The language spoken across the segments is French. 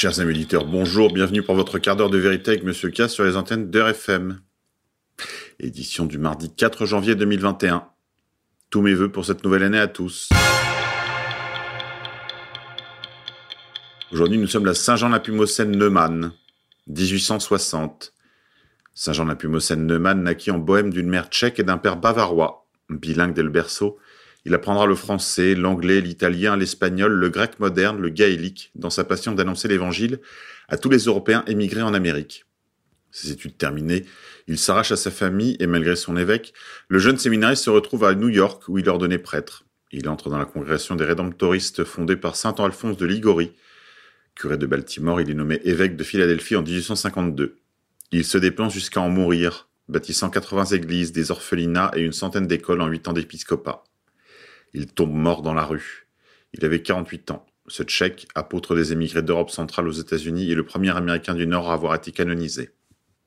Chers amis auditeurs, bonjour, bienvenue pour votre quart d'heure de vérité avec Monsieur K sur les antennes d'RFM. Édition du mardi 4 janvier 2021. Tous mes voeux pour cette nouvelle année à tous. Aujourd'hui, nous sommes à Saint-Jean-la-Pumocène Neumann, 1860. Saint-Jean-la-Pumocène Neumann naquit en Bohème d'une mère tchèque et d'un père bavarois. Bilingue dès le berceau, il apprendra le français, l'anglais, l'italien, l'espagnol, le grec moderne, le gaélique, dans sa passion d'annoncer l'évangile à tous les Européens émigrés en Amérique. Ses études terminées, il s'arrache à sa famille et malgré son évêque, le jeune séminariste se retrouve à New York où il ordonné prêtre. Il entre dans la congrégation des rédemptoristes fondée par saint Alphonse de Ligorie. Curé de Baltimore, il est nommé évêque de Philadelphie en 1852. Il se dépense jusqu'à en mourir, bâtissant 80 églises, des orphelinats et une centaine d'écoles en huit ans d'épiscopat. Il tombe mort dans la rue. Il avait 48 ans. Ce Tchèque, apôtre des émigrés d'Europe centrale aux États-Unis, est le premier Américain du Nord à avoir été canonisé.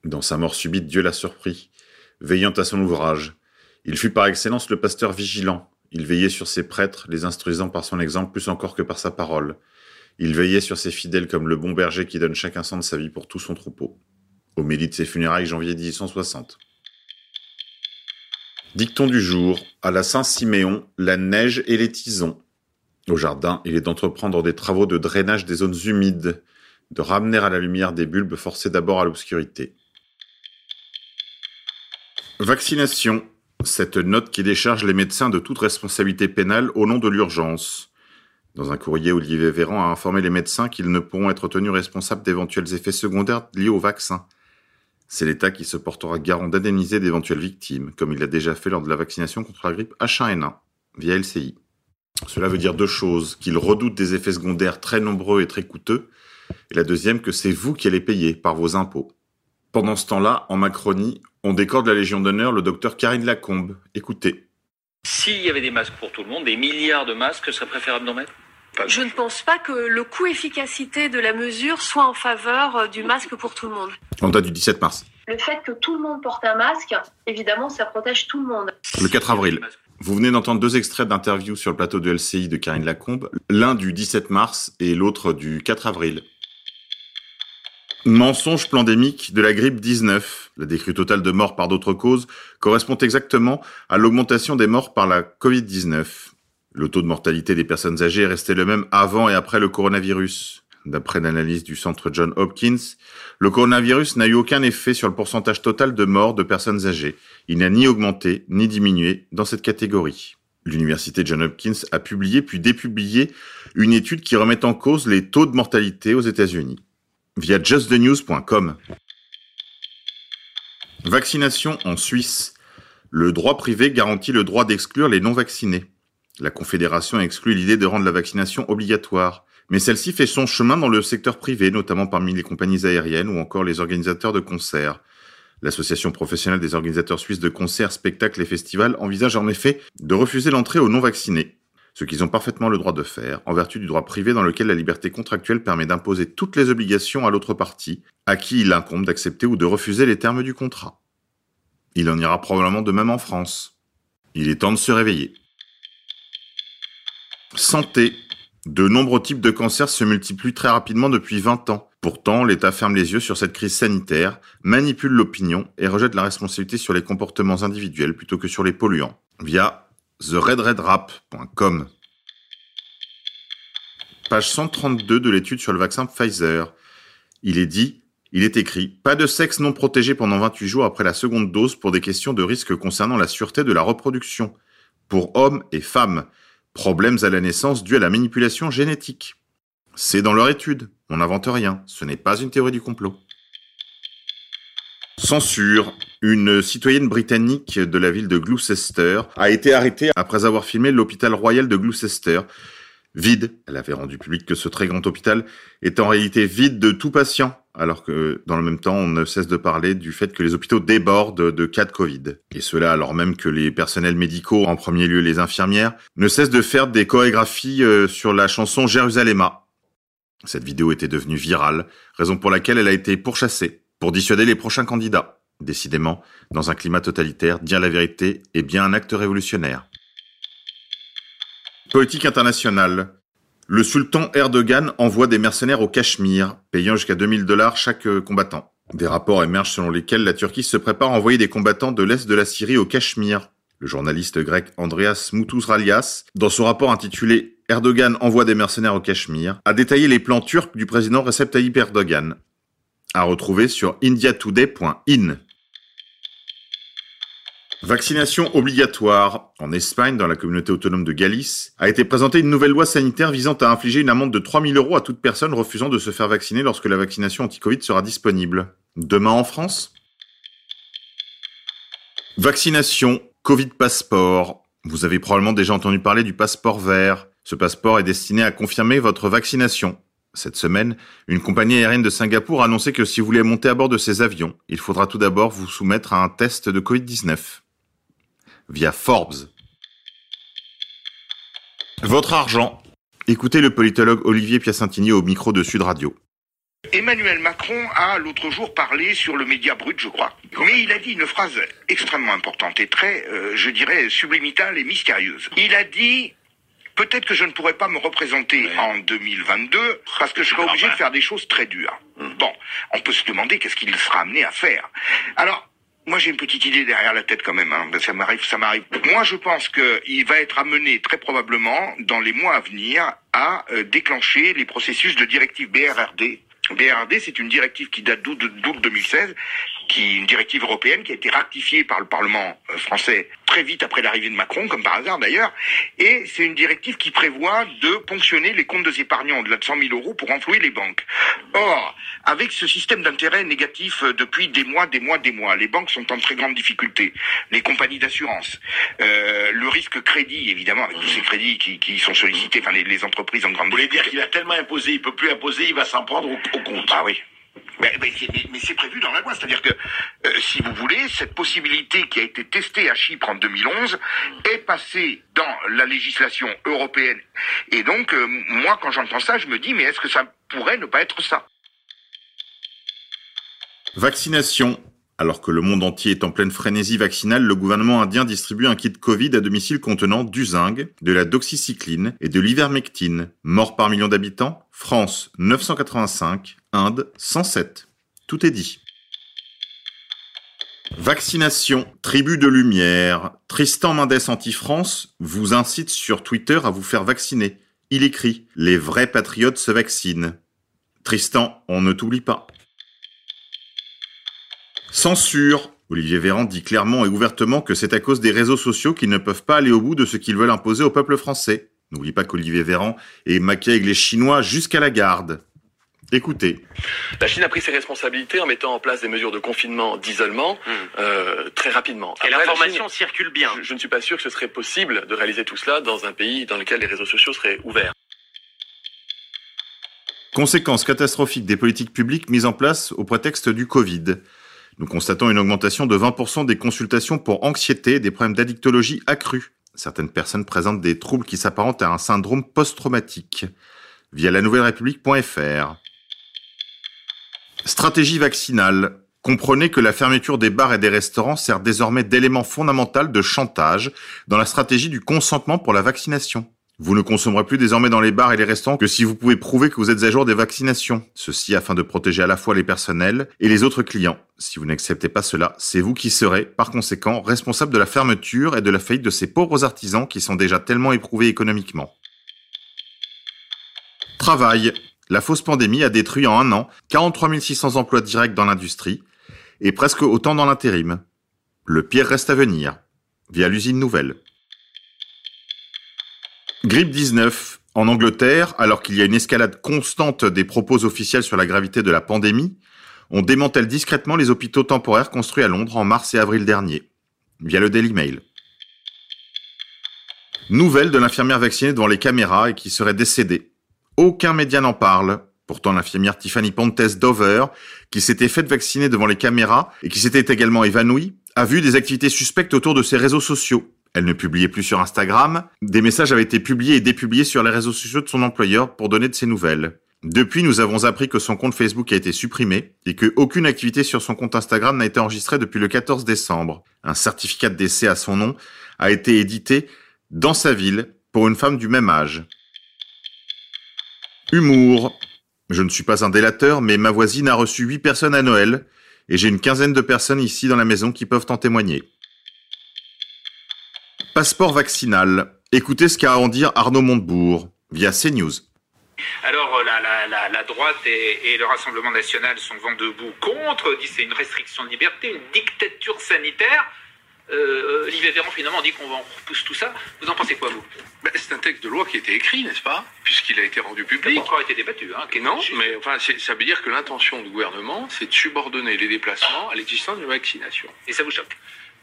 Dans sa mort subite, Dieu l'a surpris, veillant à son ouvrage. Il fut par excellence le pasteur vigilant. Il veillait sur ses prêtres, les instruisant par son exemple plus encore que par sa parole. Il veillait sur ses fidèles comme le bon berger qui donne chaque instant de sa vie pour tout son troupeau. Au milieu de ses funérailles, janvier 1860. Dicton du jour. À la Saint-Siméon, la neige et les tisons. Au jardin, il est d'entreprendre des travaux de drainage des zones humides, de ramener à la lumière des bulbes forcés d'abord à l'obscurité. Vaccination. Cette note qui décharge les médecins de toute responsabilité pénale au nom de l'urgence. Dans un courrier, Olivier Véran a informé les médecins qu'ils ne pourront être tenus responsables d'éventuels effets secondaires liés au vaccin. C'est l'État qui se portera garant d'indemniser d'éventuelles victimes, comme il l'a déjà fait lors de la vaccination contre la grippe H1N1 via LCI. Cela veut dire deux choses, qu'il redoute des effets secondaires très nombreux et très coûteux, et la deuxième que c'est vous qui allez payer par vos impôts. Pendant ce temps-là, en Macronie, on décorde la Légion d'honneur le docteur Karine Lacombe. Écoutez. S'il y avait des masques pour tout le monde, des milliards de masques, serait préférable d'en mettre? Je ne pense pas que le coût-efficacité de la mesure soit en faveur euh, du masque pour tout le monde. En date du 17 mars. Le fait que tout le monde porte un masque, évidemment, ça protège tout le monde. Le 4 avril. Vous venez d'entendre deux extraits d'interviews sur le plateau de LCI de Karine Lacombe, l'un du 17 mars et l'autre du 4 avril. Mensonge pandémique de la grippe 19. La décrue totale de morts par d'autres causes correspond exactement à l'augmentation des morts par la Covid-19. Le taux de mortalité des personnes âgées est resté le même avant et après le coronavirus. D'après l'analyse du centre John Hopkins, le coronavirus n'a eu aucun effet sur le pourcentage total de morts de personnes âgées. Il n'a ni augmenté ni diminué dans cette catégorie. L'université John Hopkins a publié puis dépublié une étude qui remet en cause les taux de mortalité aux États-Unis via justthenews.com. Vaccination en Suisse. Le droit privé garantit le droit d'exclure les non vaccinés. La Confédération exclut l'idée de rendre la vaccination obligatoire, mais celle-ci fait son chemin dans le secteur privé, notamment parmi les compagnies aériennes ou encore les organisateurs de concerts. L'association professionnelle des organisateurs suisses de concerts, spectacles et festivals envisage en effet de refuser l'entrée aux non-vaccinés, ce qu'ils ont parfaitement le droit de faire, en vertu du droit privé dans lequel la liberté contractuelle permet d'imposer toutes les obligations à l'autre partie, à qui il incombe d'accepter ou de refuser les termes du contrat. Il en ira probablement de même en France. Il est temps de se réveiller. Santé. De nombreux types de cancers se multiplient très rapidement depuis 20 ans. Pourtant, l'État ferme les yeux sur cette crise sanitaire, manipule l'opinion et rejette la responsabilité sur les comportements individuels plutôt que sur les polluants, via theredredrap.com. Page 132 de l'étude sur le vaccin Pfizer. Il est dit, il est écrit, pas de sexe non protégé pendant 28 jours après la seconde dose pour des questions de risque concernant la sûreté de la reproduction, pour hommes et femmes, Problèmes à la naissance dus à la manipulation génétique. C'est dans leur étude, on n'invente rien, ce n'est pas une théorie du complot. Censure. Une citoyenne britannique de la ville de Gloucester a été arrêtée après avoir filmé l'hôpital royal de Gloucester. Vide. Elle avait rendu public que ce très grand hôpital est en réalité vide de tout patient alors que dans le même temps, on ne cesse de parler du fait que les hôpitaux débordent de cas de Covid. Et cela alors même que les personnels médicaux, en premier lieu les infirmières, ne cessent de faire des chorégraphies euh, sur la chanson Jérusalemma. Cette vidéo était devenue virale, raison pour laquelle elle a été pourchassée, pour dissuader les prochains candidats. Décidément, dans un climat totalitaire, dire la vérité est bien un acte révolutionnaire. Politique internationale. Le sultan Erdogan envoie des mercenaires au Cachemire, payant jusqu'à 2000 dollars chaque euh, combattant. Des rapports émergent selon lesquels la Turquie se prépare à envoyer des combattants de l'Est de la Syrie au Cachemire. Le journaliste grec Andreas Moutouzralias, dans son rapport intitulé Erdogan envoie des mercenaires au Cachemire, a détaillé les plans turcs du président Recep Tayyip Erdogan. À retrouver sur indiatoday.in. Vaccination obligatoire. En Espagne, dans la communauté autonome de Galice, a été présentée une nouvelle loi sanitaire visant à infliger une amende de 3000 euros à toute personne refusant de se faire vacciner lorsque la vaccination anti-Covid sera disponible. Demain en France? Vaccination, Covid passeport. Vous avez probablement déjà entendu parler du passeport vert. Ce passeport est destiné à confirmer votre vaccination. Cette semaine, une compagnie aérienne de Singapour a annoncé que si vous voulez monter à bord de ses avions, il faudra tout d'abord vous soumettre à un test de Covid-19 via Forbes. Votre argent. Écoutez le politologue Olivier Piacentini au micro de Sud Radio. Emmanuel Macron a l'autre jour parlé sur le média brut, je crois. Mais il a dit une phrase extrêmement importante et très, euh, je dirais, sublimitale et mystérieuse. Il a dit Peut-être que je ne pourrais pas me représenter en 2022 parce que je serai obligé de faire des choses très dures. Bon, on peut se demander qu'est-ce qu'il sera amené à faire. Alors, moi, j'ai une petite idée derrière la tête quand même. Hein. Ça m'arrive, ça m'arrive. Moi, je pense qu'il va être amené très probablement dans les mois à venir à euh, déclencher les processus de directive BRRD. BRRD, c'est une directive qui date d'août 2016 qui est une directive européenne qui a été ratifiée par le Parlement euh, français très vite après l'arrivée de Macron, comme par hasard d'ailleurs, et c'est une directive qui prévoit de ponctionner les comptes des épargnants au-delà de 100 000 euros pour enflouer les banques. Or, avec ce système d'intérêt négatif euh, depuis des mois, des mois, des mois, les banques sont en très grande difficulté, les compagnies d'assurance, euh, le risque crédit, évidemment, avec tous ces crédits qui, qui sont sollicités, enfin les, les entreprises en grande Vous voulez dire qu'il a tellement imposé, il peut plus imposer, il va s'en prendre au, au compte. Ah oui. Mais, c'est prévu dans la loi, c'est-à-dire que, euh, si vous voulez, cette possibilité qui a été testée à Chypre en 2011 est passée dans la législation européenne. Et donc, euh, moi, quand j'entends ça, je me dis, mais est-ce que ça pourrait ne pas être ça? Vaccination. Alors que le monde entier est en pleine frénésie vaccinale, le gouvernement indien distribue un kit Covid à domicile contenant du zinc, de la doxycycline et de l'ivermectine. Mort par million d'habitants France 985, Inde 107. Tout est dit. Vaccination, tribu de lumière. Tristan Mendes Anti-France vous incite sur Twitter à vous faire vacciner. Il écrit Les vrais patriotes se vaccinent. Tristan, on ne t'oublie pas. Censure. Olivier Véran dit clairement et ouvertement que c'est à cause des réseaux sociaux qu'ils ne peuvent pas aller au bout de ce qu'ils veulent imposer au peuple français. N'oublie pas qu'Olivier Véran est maquillé avec les Chinois jusqu'à la garde. Écoutez. La Chine a pris ses responsabilités en mettant en place des mesures de confinement, d'isolement, euh, très rapidement. Et Après, l'information Chine- circule bien. je, je ne suis pas sûr que ce serait possible de réaliser tout cela dans un pays dans lequel les réseaux sociaux seraient ouverts. Conséquences catastrophiques des politiques publiques mises en place au prétexte du Covid. Nous constatons une augmentation de 20% des consultations pour anxiété et des problèmes d'addictologie accrus. Certaines personnes présentent des troubles qui s'apparentent à un syndrome post-traumatique. Via la nouvelle république.fr. Stratégie vaccinale. Comprenez que la fermeture des bars et des restaurants sert désormais d'élément fondamental de chantage dans la stratégie du consentement pour la vaccination. Vous ne consommerez plus désormais dans les bars et les restaurants que si vous pouvez prouver que vous êtes à jour des vaccinations. Ceci afin de protéger à la fois les personnels et les autres clients. Si vous n'acceptez pas cela, c'est vous qui serez, par conséquent, responsable de la fermeture et de la faillite de ces pauvres artisans qui sont déjà tellement éprouvés économiquement. Travail. La fausse pandémie a détruit en un an 43 600 emplois directs dans l'industrie et presque autant dans l'intérim. Le pire reste à venir, via l'usine nouvelle. Grippe 19. En Angleterre, alors qu'il y a une escalade constante des propos officiels sur la gravité de la pandémie, on démantèle discrètement les hôpitaux temporaires construits à Londres en mars et avril dernier, via le Daily Mail. Nouvelle de l'infirmière vaccinée devant les caméras et qui serait décédée. Aucun média n'en parle. Pourtant, l'infirmière Tiffany Pontes Dover, qui s'était faite vacciner devant les caméras et qui s'était également évanouie, a vu des activités suspectes autour de ses réseaux sociaux. Elle ne publiait plus sur Instagram. Des messages avaient été publiés et dépubliés sur les réseaux sociaux de son employeur pour donner de ses nouvelles. Depuis, nous avons appris que son compte Facebook a été supprimé et que aucune activité sur son compte Instagram n'a été enregistrée depuis le 14 décembre. Un certificat de décès à son nom a été édité dans sa ville pour une femme du même âge. Humour. Je ne suis pas un délateur, mais ma voisine a reçu 8 personnes à Noël, et j'ai une quinzaine de personnes ici dans la maison qui peuvent en témoigner. Passeport vaccinal. Écoutez ce qu'a à en dire Arnaud Montebourg, via CNews. Alors euh, la, la, la, droite et, le Rassemblement national sont vent debout contre, dit c'est une restriction de liberté, une dictature sanitaire. Euh, Olivier Véran finalement dit qu'on repousse tout ça. Vous en pensez quoi vous? Ben, C'est un texte de loi qui a été écrit, n'est-ce pas? Puisqu'il a été rendu public. Il n'a encore été débattu. Hein, non, mais enfin, ça veut dire que l'intention du gouvernement, c'est de subordonner les déplacements à l'existence d'une vaccination. Et ça vous choque?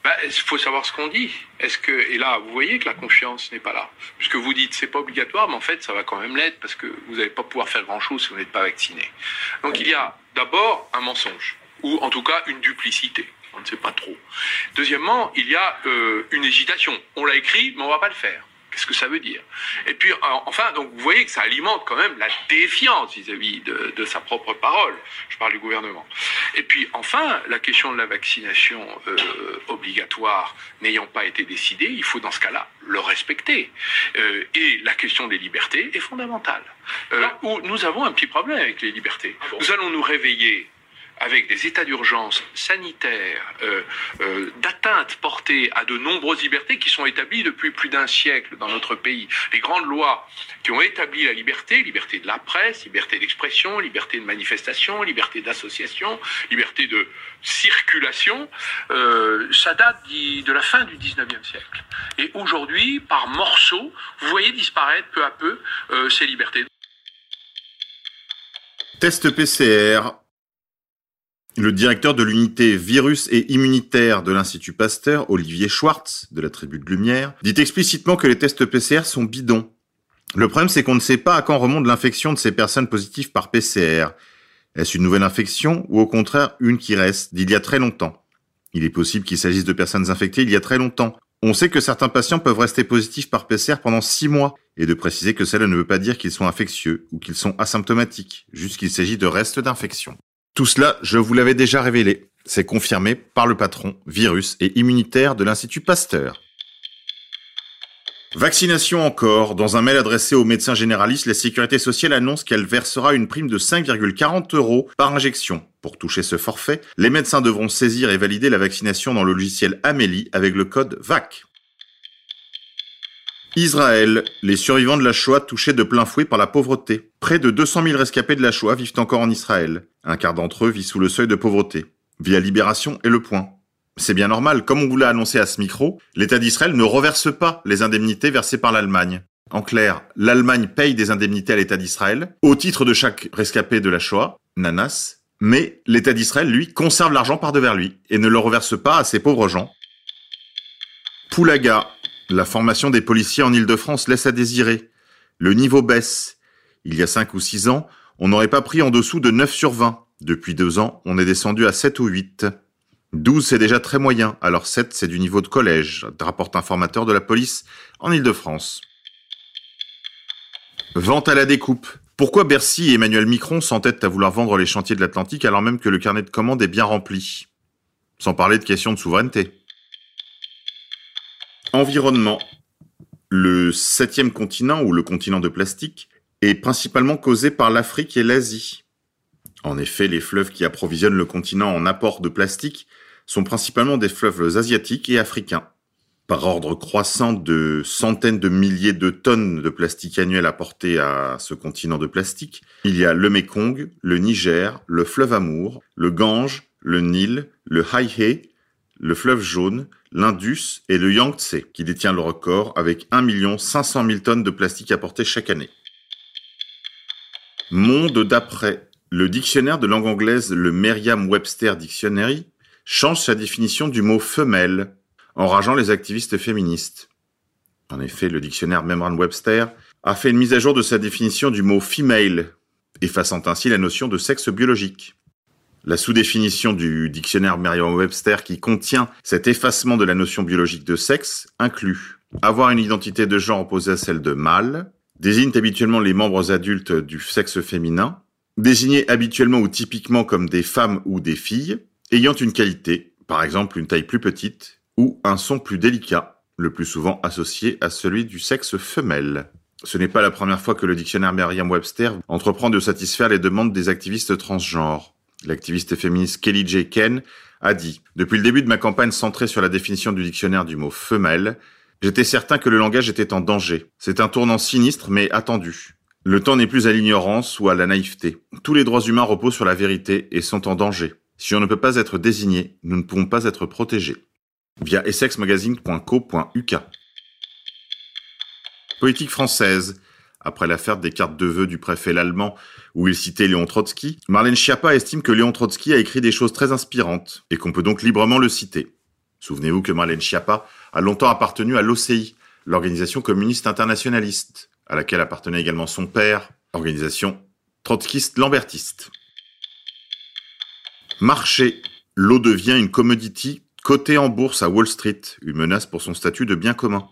Il ben, faut savoir ce qu'on dit. Est-ce que et là, vous voyez que la confiance n'est pas là, puisque vous dites c'est pas obligatoire, mais en fait, ça va quand même l'être parce que vous n'allez pas pouvoir faire grand-chose si vous n'êtes pas vacciné. Donc il y a d'abord un mensonge ou en tout cas une duplicité. On ne sait pas trop. Deuxièmement, il y a euh, une hésitation. On l'a écrit, mais on va pas le faire. Qu'est-ce que ça veut dire? Et puis, enfin, donc vous voyez que ça alimente quand même la défiance vis-à-vis de, de, sa propre parole. Je parle du gouvernement. Et puis, enfin, la question de la vaccination euh, obligatoire n'ayant pas été décidée, il faut dans ce cas-là le respecter. Euh, et la question des libertés est fondamentale. Euh, où nous avons un petit problème avec les libertés. Ah bon? Nous allons nous réveiller avec des états d'urgence sanitaires, euh, euh, d'atteinte portée à de nombreuses libertés qui sont établies depuis plus d'un siècle dans notre pays. Les grandes lois qui ont établi la liberté, liberté de la presse, liberté d'expression, liberté de manifestation, liberté d'association, liberté de circulation, euh, ça date de la fin du 19e siècle. Et aujourd'hui, par morceaux, vous voyez disparaître peu à peu euh, ces libertés. Test PCR le directeur de l'unité virus et immunitaire de l'Institut Pasteur, Olivier Schwartz, de la Tribu de Lumière, dit explicitement que les tests PCR sont bidons. Le problème, c'est qu'on ne sait pas à quand remonte l'infection de ces personnes positives par PCR. Est-ce une nouvelle infection ou au contraire une qui reste d'il y a très longtemps? Il est possible qu'il s'agisse de personnes infectées il y a très longtemps. On sait que certains patients peuvent rester positifs par PCR pendant six mois, et de préciser que cela ne veut pas dire qu'ils sont infectieux ou qu'ils sont asymptomatiques, juste qu'il s'agit de restes d'infection. Tout cela, je vous l'avais déjà révélé. C'est confirmé par le patron virus et immunitaire de l'Institut Pasteur. Vaccination encore. Dans un mail adressé aux médecins généralistes, la Sécurité sociale annonce qu'elle versera une prime de 5,40 euros par injection. Pour toucher ce forfait, les médecins devront saisir et valider la vaccination dans le logiciel Amélie avec le code VAC. Israël, les survivants de la Shoah touchés de plein fouet par la pauvreté. Près de 200 000 rescapés de la Shoah vivent encore en Israël. Un quart d'entre eux vit sous le seuil de pauvreté. Via Libération et Le Point. C'est bien normal, comme on vous l'a annoncé à ce micro, l'État d'Israël ne reverse pas les indemnités versées par l'Allemagne. En clair, l'Allemagne paye des indemnités à l'État d'Israël, au titre de chaque rescapé de la Shoah, Nanas, mais l'État d'Israël, lui, conserve l'argent par devers lui, et ne le reverse pas à ces pauvres gens. Poulaga, la formation des policiers en Ile-de-France laisse à désirer. Le niveau baisse. Il y a 5 ou 6 ans, on n'aurait pas pris en dessous de 9 sur 20. Depuis 2 ans, on est descendu à 7 ou 8. 12, c'est déjà très moyen, alors 7, c'est du niveau de collège, rapporte un formateur de la police en Ile-de-France. Vente à la découpe. Pourquoi Bercy et Emmanuel Micron s'entêtent à vouloir vendre les chantiers de l'Atlantique alors même que le carnet de commandes est bien rempli? Sans parler de questions de souveraineté. Environnement. Le septième continent, ou le continent de plastique, est principalement causé par l'Afrique et l'Asie. En effet, les fleuves qui approvisionnent le continent en apport de plastique sont principalement des fleuves asiatiques et africains. Par ordre croissant de centaines de milliers de tonnes de plastique annuel apportées à ce continent de plastique, il y a le Mekong, le Niger, le fleuve Amour, le Gange, le Nil, le Hai le fleuve jaune, l'Indus et le Yangtze, qui détient le record avec 1 500 000 tonnes de plastique apportées chaque année. Monde d'après. Le dictionnaire de langue anglaise, le Merriam-Webster Dictionary, change sa définition du mot femelle, enrageant les activistes féministes. En effet, le dictionnaire Merriam-Webster a fait une mise à jour de sa définition du mot female, effaçant ainsi la notion de sexe biologique. La sous-définition du dictionnaire Merriam-Webster qui contient cet effacement de la notion biologique de sexe inclut avoir une identité de genre opposée à celle de mâle, désigne habituellement les membres adultes du sexe féminin, désignés habituellement ou typiquement comme des femmes ou des filles, ayant une qualité, par exemple une taille plus petite ou un son plus délicat, le plus souvent associé à celui du sexe femelle. Ce n'est pas la première fois que le dictionnaire Merriam-Webster entreprend de satisfaire les demandes des activistes transgenres. L'activiste féministe Kelly J. Ken a dit « Depuis le début de ma campagne centrée sur la définition du dictionnaire du mot femelle, j'étais certain que le langage était en danger. C'est un tournant sinistre mais attendu. Le temps n'est plus à l'ignorance ou à la naïveté. Tous les droits humains reposent sur la vérité et sont en danger. Si on ne peut pas être désigné, nous ne pouvons pas être protégés. » Via essexmagazine.co.uk Politique française. Après l'affaire des cartes de vœux du préfet l'allemand où il citait Léon Trotsky, Marlène Schiappa estime que Léon Trotsky a écrit des choses très inspirantes et qu'on peut donc librement le citer. Souvenez-vous que Marlène Schiappa a longtemps appartenu à l'OCI, l'organisation communiste internationaliste, à laquelle appartenait également son père, organisation trotskiste-lambertiste. Marché. L'eau devient une commodity cotée en bourse à Wall Street, une menace pour son statut de bien commun.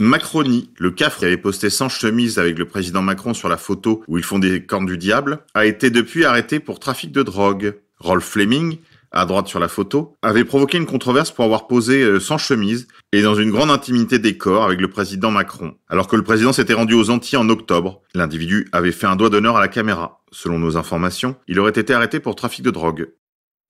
Macronie, le cafre avait posté sans chemise avec le président Macron sur la photo où ils font des cornes du diable, a été depuis arrêté pour trafic de drogue. Rolf Fleming, à droite sur la photo, avait provoqué une controverse pour avoir posé euh, sans chemise et dans une grande intimité des corps avec le président Macron. Alors que le président s'était rendu aux Antilles en octobre, l'individu avait fait un doigt d'honneur à la caméra. Selon nos informations, il aurait été arrêté pour trafic de drogue.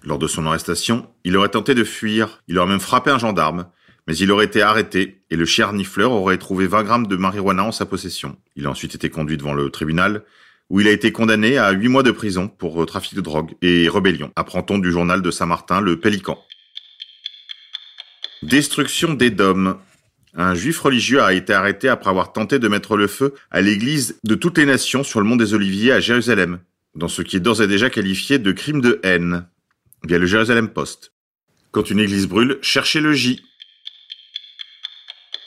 Lors de son arrestation, il aurait tenté de fuir, il aurait même frappé un gendarme, mais il aurait été arrêté et le chien renifleur aurait trouvé 20 grammes de marijuana en sa possession. Il a ensuite été conduit devant le tribunal où il a été condamné à 8 mois de prison pour euh, trafic de drogue et rébellion, apprend-on du journal de Saint-Martin, le Pélican. Destruction des dômes. Un juif religieux a été arrêté après avoir tenté de mettre le feu à l'église de toutes les nations sur le mont des Oliviers à Jérusalem, dans ce qui est d'ores et déjà qualifié de crime de haine, via le Jérusalem Post. Quand une église brûle, cherchez le J.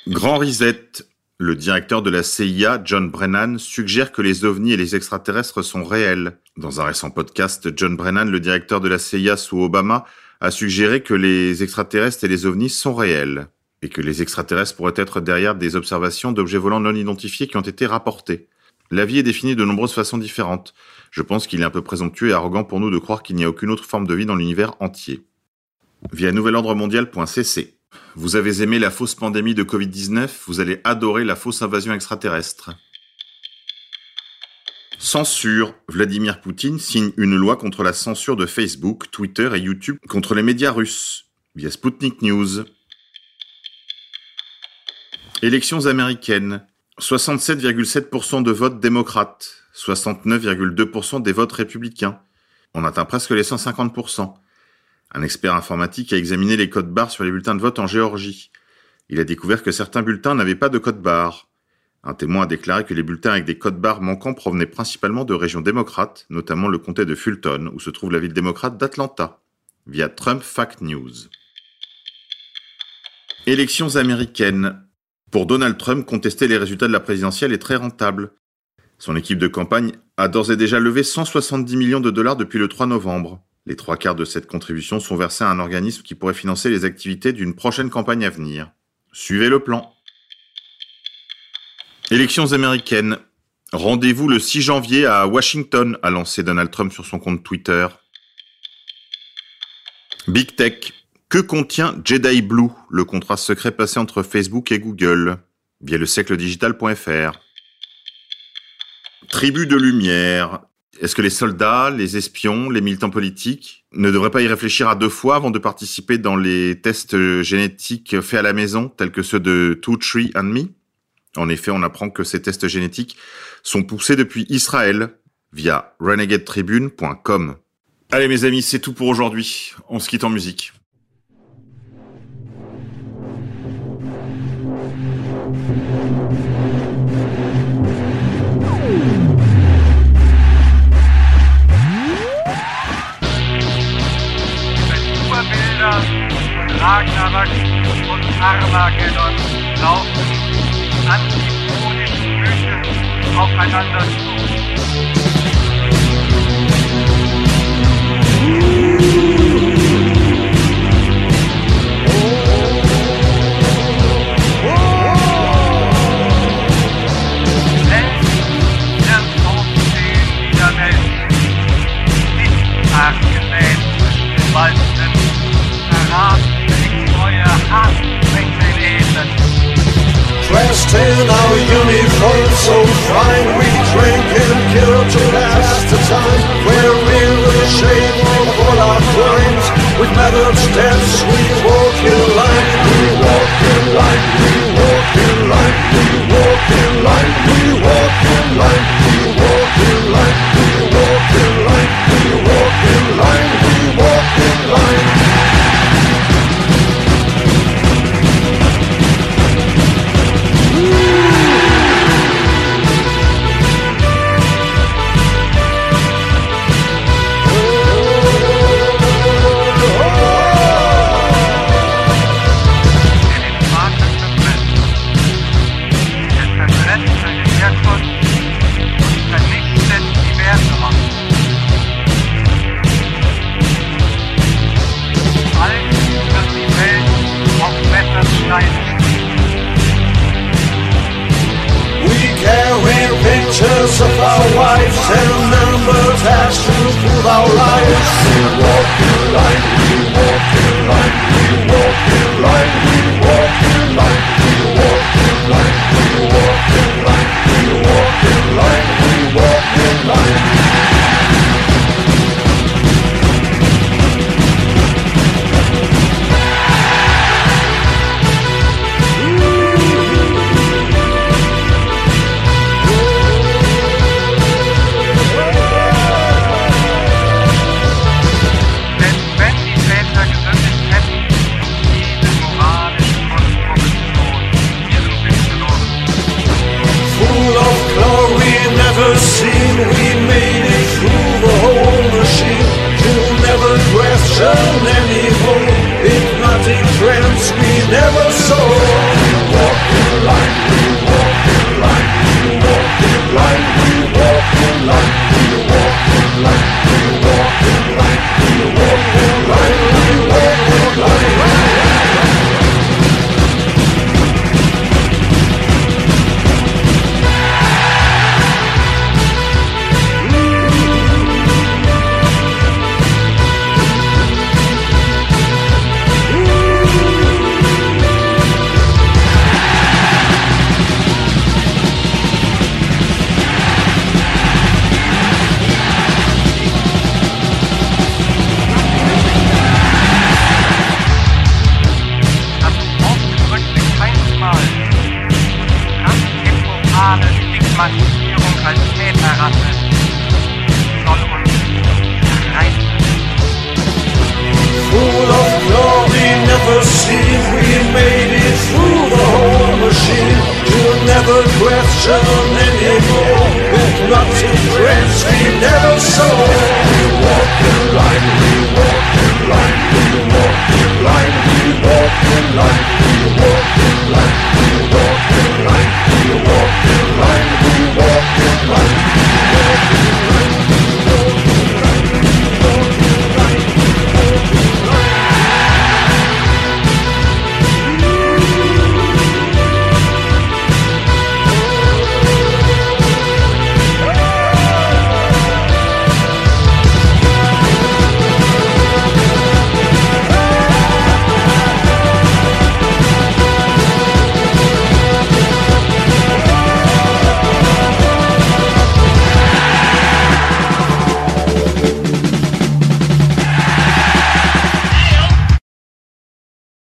Grand Reset. Le directeur de la CIA, John Brennan, suggère que les ovnis et les extraterrestres sont réels. Dans un récent podcast, John Brennan, le directeur de la CIA sous Obama, a suggéré que les extraterrestres et les ovnis sont réels, et que les extraterrestres pourraient être derrière des observations d'objets volants non identifiés qui ont été rapportés. La vie est définie de nombreuses façons différentes. Je pense qu'il est un peu présomptueux et arrogant pour nous de croire qu'il n'y a aucune autre forme de vie dans l'univers entier. Via nouvelordremondial.cc vous avez aimé la fausse pandémie de Covid-19, vous allez adorer la fausse invasion extraterrestre. Censure. Vladimir Poutine signe une loi contre la censure de Facebook, Twitter et YouTube contre les médias russes, via Sputnik News. Élections américaines. 67,7% de votes démocrates, 69,2% des votes républicains. On atteint presque les 150%. Un expert informatique a examiné les codes barres sur les bulletins de vote en Géorgie. Il a découvert que certains bulletins n'avaient pas de code barre. Un témoin a déclaré que les bulletins avec des codes barres manquants provenaient principalement de régions démocrates, notamment le comté de Fulton, où se trouve la ville démocrate d'Atlanta, via Trump Fact News. Élections américaines. Pour Donald Trump, contester les résultats de la présidentielle est très rentable. Son équipe de campagne a d'ores et déjà levé 170 millions de dollars depuis le 3 novembre. Les trois quarts de cette contribution sont versés à un organisme qui pourrait financer les activités d'une prochaine campagne à venir. Suivez le plan. Élections américaines. Rendez-vous le 6 janvier à Washington, a lancé Donald Trump sur son compte Twitter. Big Tech. Que contient Jedi Blue, le contrat secret passé entre Facebook et Google, via le siècledigital.fr. Tribu de lumière. Est-ce que les soldats, les espions, les militants politiques ne devraient pas y réfléchir à deux fois avant de participer dans les tests génétiques faits à la maison, tels que ceux de Two, Tree and Me? En effet, on apprend que ces tests génétiques sont poussés depuis Israël via renegadetribune.com. Allez mes amis, c'est tout pour aujourd'hui. On se quitte en musique. Ragnarok und Armageddon laufen antiponischen Mythen aufeinander zu. Verrat, Dressed in our uniform so fine We drink and kill to pass the time. We're in the shape of all our crimes. With methods steps we life.